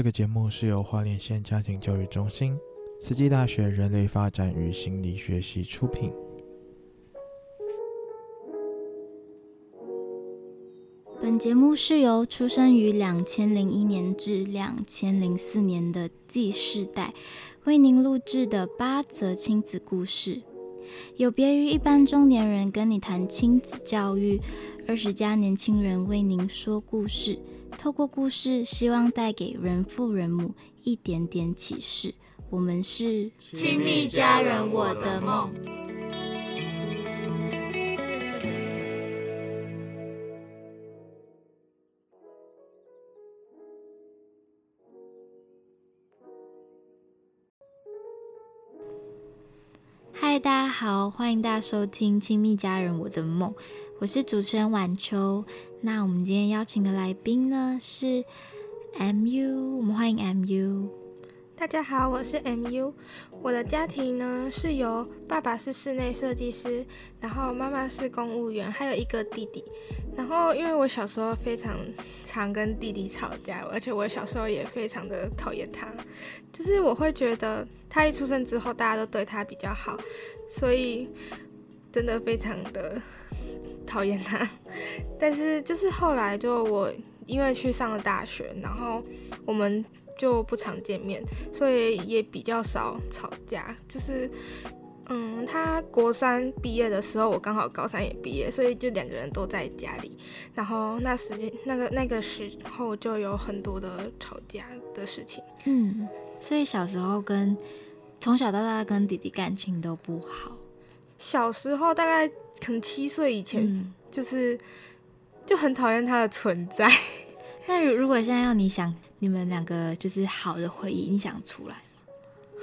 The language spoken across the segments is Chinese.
这个节目是由花莲县家庭教育中心、慈济大学人类发展与心理学系出品。本节目是由出生于两千零一年至两千零四年的 Z 世代为您录制的八则亲子故事。有别于一般中年人跟你谈亲子教育，二十加年轻人为您说故事。透过故事，希望带给人父人母一点点启示。我们是亲密家人，我的梦。嗨，大家好，欢迎大家收听《亲密家人，我的梦》，我是主持人婉秋。那我们今天邀请的来宾呢是 MU，我们欢迎 MU。大家好，我是 MU。我的家庭呢是由爸爸是室内设计师，然后妈妈是公务员，还有一个弟弟。然后因为我小时候非常常跟弟弟吵架，而且我小时候也非常的讨厌他，就是我会觉得他一出生之后大家都对他比较好，所以真的非常的。讨厌他，但是就是后来就我因为去上了大学，然后我们就不常见面，所以也比较少吵架。就是嗯，他国三毕业的时候，我刚好高三也毕业，所以就两个人都在家里。然后那时间那个那个时候就有很多的吵架的事情。嗯，所以小时候跟从小到大跟弟弟感情都不好。小时候大概。可能七岁以前就是就很讨厌他的存在。那如如果现在要你想你们两个就是好的回忆，你想出来吗？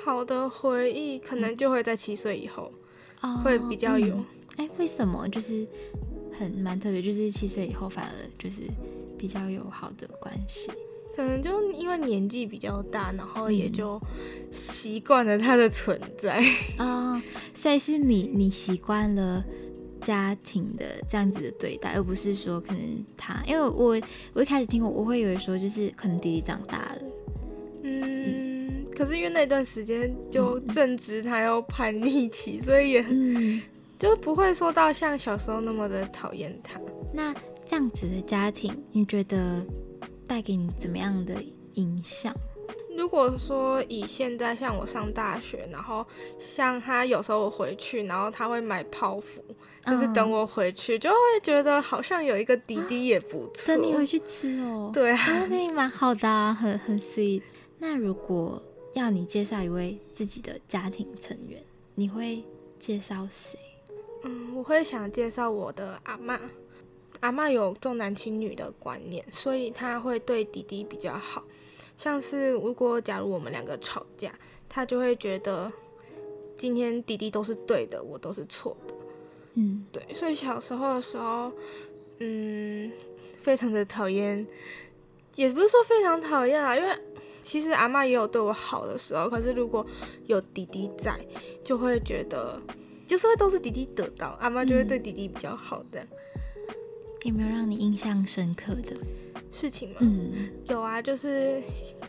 好的回忆可能就会在七岁以后会比较有。哎、嗯欸，为什么？就是很蛮特别，就是七岁以后反而就是比较有好的关系。可能就因为年纪比较大，然后也就习惯了他的存在啊、嗯。所以是你你习惯了。家庭的这样子的对待，而不是说可能他，因为我我一开始听我，我会以为说就是可能弟弟长大了，嗯，嗯，可是因为那段时间就正值他要叛逆期，嗯、所以也就不会说到像小时候那么的讨厌他。那这样子的家庭，你觉得带给你怎么样的影响？如果说以现在像我上大学，然后像他有时候我回去，然后他会买泡芙，就是等我回去，就会觉得好像有一个弟弟也不错。等你回去吃哦。对啊，那也蛮好的啊，很很 sweet。那如果要你介绍一位自己的家庭成员，你会介绍谁？嗯，我会想介绍我的阿嬷。阿嬷有重男轻女的观念，所以她会对弟弟比较好。像是如果假如我们两个吵架，他就会觉得今天弟弟都是对的，我都是错的。嗯，对，所以小时候的时候，嗯，非常的讨厌，也不是说非常讨厌啊，因为其实阿妈也有对我好的时候，可是如果有弟弟在，就会觉得就是会都是弟弟得到，阿妈就会对弟弟比较好的。嗯，有没有让你印象深刻的？事情吗？嗯，有啊，就是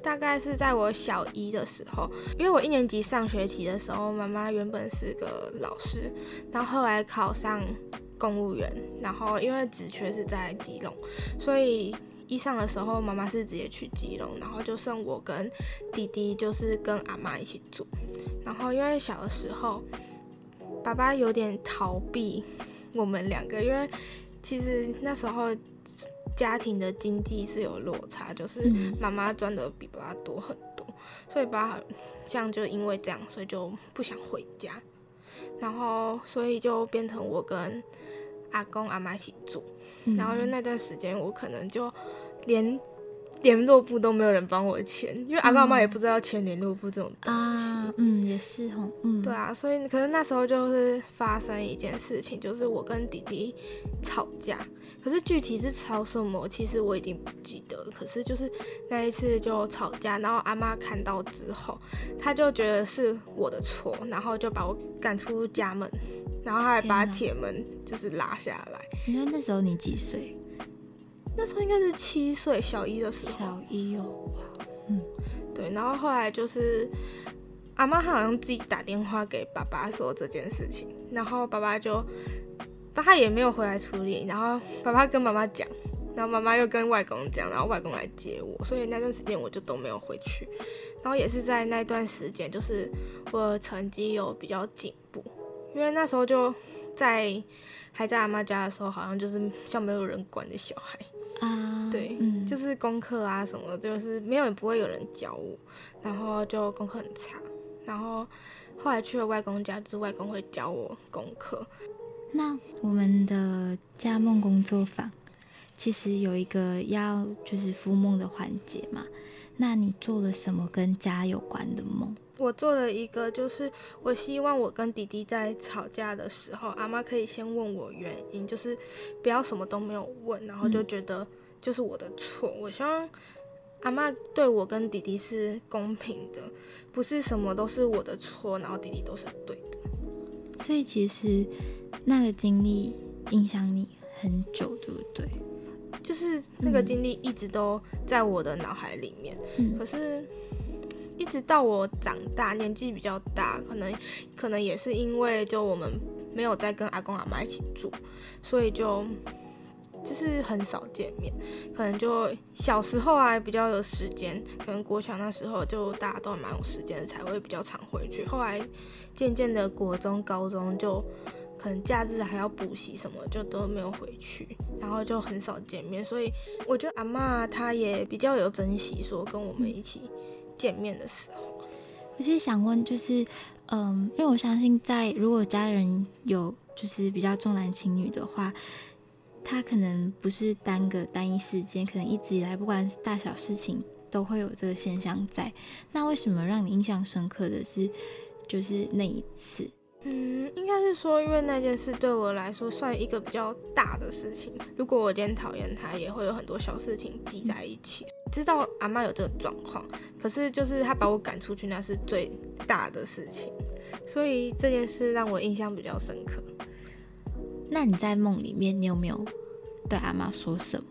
大概是在我小一的时候，因为我一年级上学期的时候，妈妈原本是个老师，然后后来考上公务员，然后因为职缺是在基隆，所以一上的时候妈妈是直接去基隆，然后就剩我跟弟弟就是跟阿妈一起住，然后因为小的时候爸爸有点逃避我们两个，因为其实那时候。家庭的经济是有落差，就是妈妈赚的比爸爸多很多，所以爸爸好像就因为这样，所以就不想回家，然后所以就变成我跟阿公阿妈一起住，然后因为那段时间我可能就连。联络簿都没有人帮我签，因为阿公阿妈也不知道签联络簿这种东西。啊，嗯，也是哦，嗯，对啊，所以可是那时候就是发生一件事情，就是我跟弟弟吵架，可是具体是吵什么，其实我已经不记得了。可是就是那一次就吵架，然后阿妈看到之后，他就觉得是我的错，然后就把我赶出家门，然后他还把铁门就是拉下来。你说那时候你几岁？那时候应该是七岁，小一的时候。小一哦，嗯，对，然后后来就是阿妈她好像自己打电话给爸爸说这件事情，然后爸爸就，爸爸也没有回来处理，然后爸爸跟妈妈讲，然后妈妈又跟外公讲，然后外公来接我，所以那段时间我就都没有回去，然后也是在那段时间，就是我的成绩有比较进步，因为那时候就在还在阿妈家的时候，好像就是像没有人管的小孩。啊，对，嗯，就是功课啊什么的，就是没有也不会有人教我，然后就功课很差，然后后来去了外公家，就是外公会教我功课。那我们的家梦工作坊其实有一个要就是孵梦的环节嘛，那你做了什么跟家有关的梦？我做了一个，就是我希望我跟弟弟在吵架的时候，阿妈可以先问我原因，就是不要什么都没有问，然后就觉得就是我的错。嗯、我希望阿妈对我跟弟弟是公平的，不是什么都是我的错，然后弟弟都是对的。所以其实那个经历影响你很久，对不对？就是那个经历一直都在我的脑海里面，嗯、可是。一直到我长大，年纪比较大，可能可能也是因为就我们没有再跟阿公阿妈一起住，所以就就是很少见面。可能就小时候啊比较有时间，可能国小那时候就大家都蛮有时间，才会比较常回去。后来渐渐的国中、高中就可能假日还要补习什么，就都没有回去，然后就很少见面。所以我觉得阿嬷她也比较有珍惜，说跟我们一起。见面的时候，我其实想问，就是，嗯，因为我相信，在如果家人有就是比较重男轻女的话，他可能不是单个单一事件，可能一直以来不管是大小事情都会有这个现象在。那为什么让你印象深刻的是，就是那一次？嗯，应该是说，因为那件事对我来说算一个比较大的事情。如果我今天讨厌他，也会有很多小事情积在一起。知道阿妈有这个状况，可是就是他把我赶出去，那是最大的事情，所以这件事让我印象比较深刻。那你在梦里面，你有没有对阿妈说什么？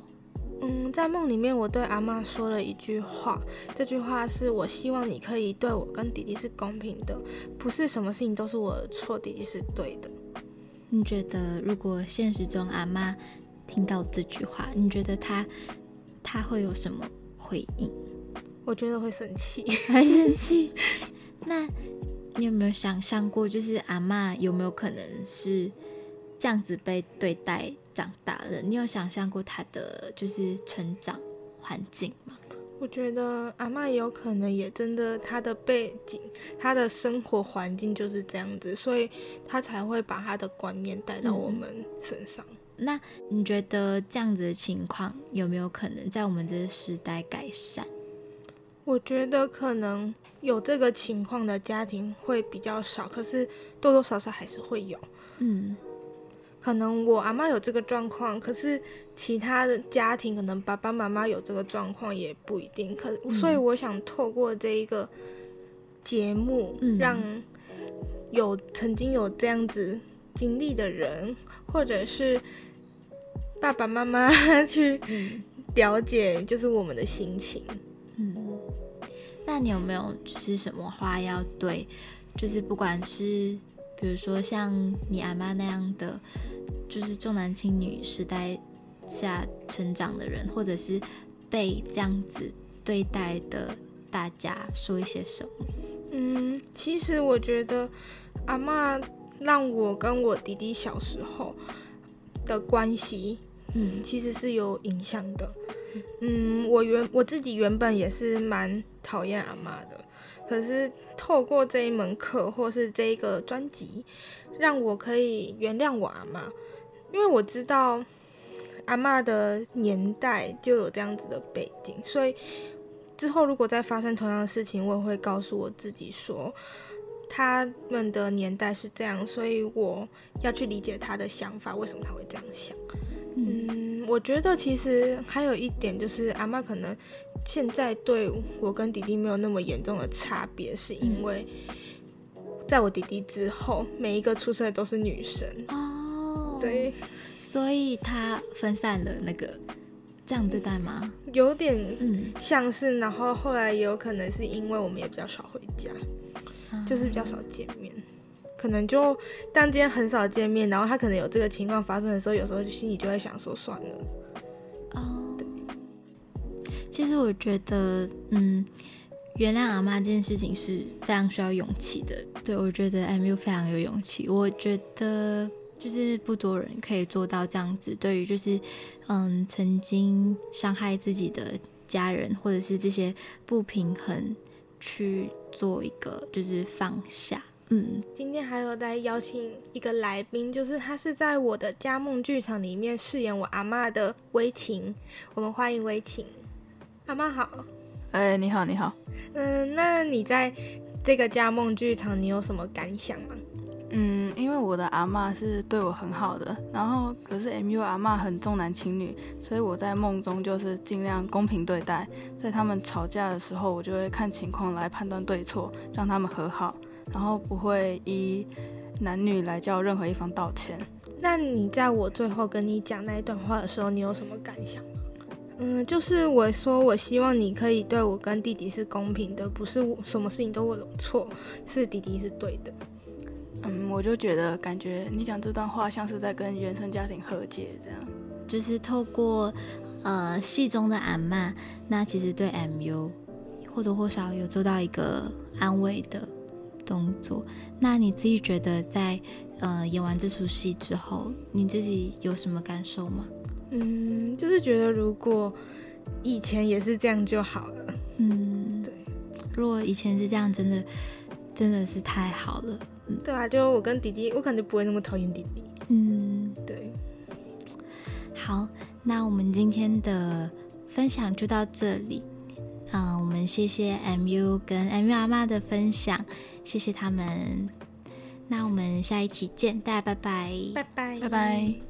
嗯，在梦里面，我对阿妈说了一句话，这句话是我希望你可以对我跟弟弟是公平的，不是什么事情都是我的错，弟弟是对的。你觉得如果现实中阿妈听到这句话，你觉得她她会有什么？回应，我觉得会生气，还生气。那你有没有想象过，就是阿嬷有没有可能是这样子被对待长大的？你有想象过她的就是成长环境吗？我觉得阿嬷也有可能也真的，她的背景、她的生活环境就是这样子，所以她才会把她的观念带到我们身上。嗯那你觉得这样子的情况有没有可能在我们这个时代改善？我觉得可能有这个情况的家庭会比较少，可是多多少少还是会有。嗯，可能我阿妈有这个状况，可是其他的家庭可能爸爸妈妈有这个状况也不一定。可所以我想透过这一个节目，让有曾经有这样子经历的人，或者是。爸爸妈妈 去了解，就是我们的心情。嗯，那你有没有就是什么话要对，就是不管是比如说像你阿妈那样的，就是重男轻女时代下成长的人，或者是被这样子对待的大家说一些什么？嗯，其实我觉得阿妈让我跟我弟弟小时候的关系。嗯，其实是有影响的。嗯，我原我自己原本也是蛮讨厌阿妈的，可是透过这一门课或是这一个专辑，让我可以原谅我阿妈，因为我知道阿妈的年代就有这样子的背景，所以之后如果再发生同样的事情，我也会告诉我自己说，他们的年代是这样，所以我要去理解他的想法，为什么他会这样想。嗯，我觉得其实还有一点就是，阿妈可能现在对我跟弟弟没有那么严重的差别，是因为在我弟弟之后，每一个出生的都是女生。哦，对，所以他分散了那个这样对待吗？有点嗯，像是，然后后来也有可能是因为我们也比较少回家，嗯、就是比较少见面，可能就当今天很少见面，然后他可能有这个情况发生的时候，有时候心里就会想说算了。哦，对。其实我觉得，嗯，原谅阿妈这件事情是非常需要勇气的。对，我觉得 MU 非常有勇气。我觉得。就是不多人可以做到这样子，对于就是，嗯，曾经伤害自己的家人或者是这些不平衡，去做一个就是放下。嗯，今天还有在邀请一个来宾，就是他是在我的家梦剧场里面饰演我阿妈的微晴，我们欢迎微晴。阿妈好。哎，你好，你好。嗯，那你在这个家梦剧场，你有什么感想吗？嗯，因为我的阿妈是对我很好的，然后可是 MU 阿妈很重男轻女，所以我在梦中就是尽量公平对待，在他们吵架的时候，我就会看情况来判断对错，让他们和好，然后不会以男女来叫任何一方道歉。那你在我最后跟你讲那一段话的时候，你有什么感想吗？嗯，就是我说我希望你可以对我跟弟弟是公平的，不是我什么事情都我的错，是弟弟是对的。嗯，我就觉得感觉你讲这段话像是在跟原生家庭和解，这样。就是透过呃戏中的阿嬷，那其实对 MU 或多或少有做到一个安慰的动作。那你自己觉得在呃演完这出戏之后，你自己有什么感受吗？嗯，就是觉得如果以前也是这样就好了。嗯，对。如果以前是这样，真的真的是太好了。嗯对啊，就我跟弟弟，我可能就不会那么讨厌弟弟。嗯，对。好，那我们今天的分享就到这里。嗯、呃，我们谢谢 MU 跟 MU 阿妈的分享，谢谢他们。那我们下一期见，大家拜拜，拜拜，拜拜。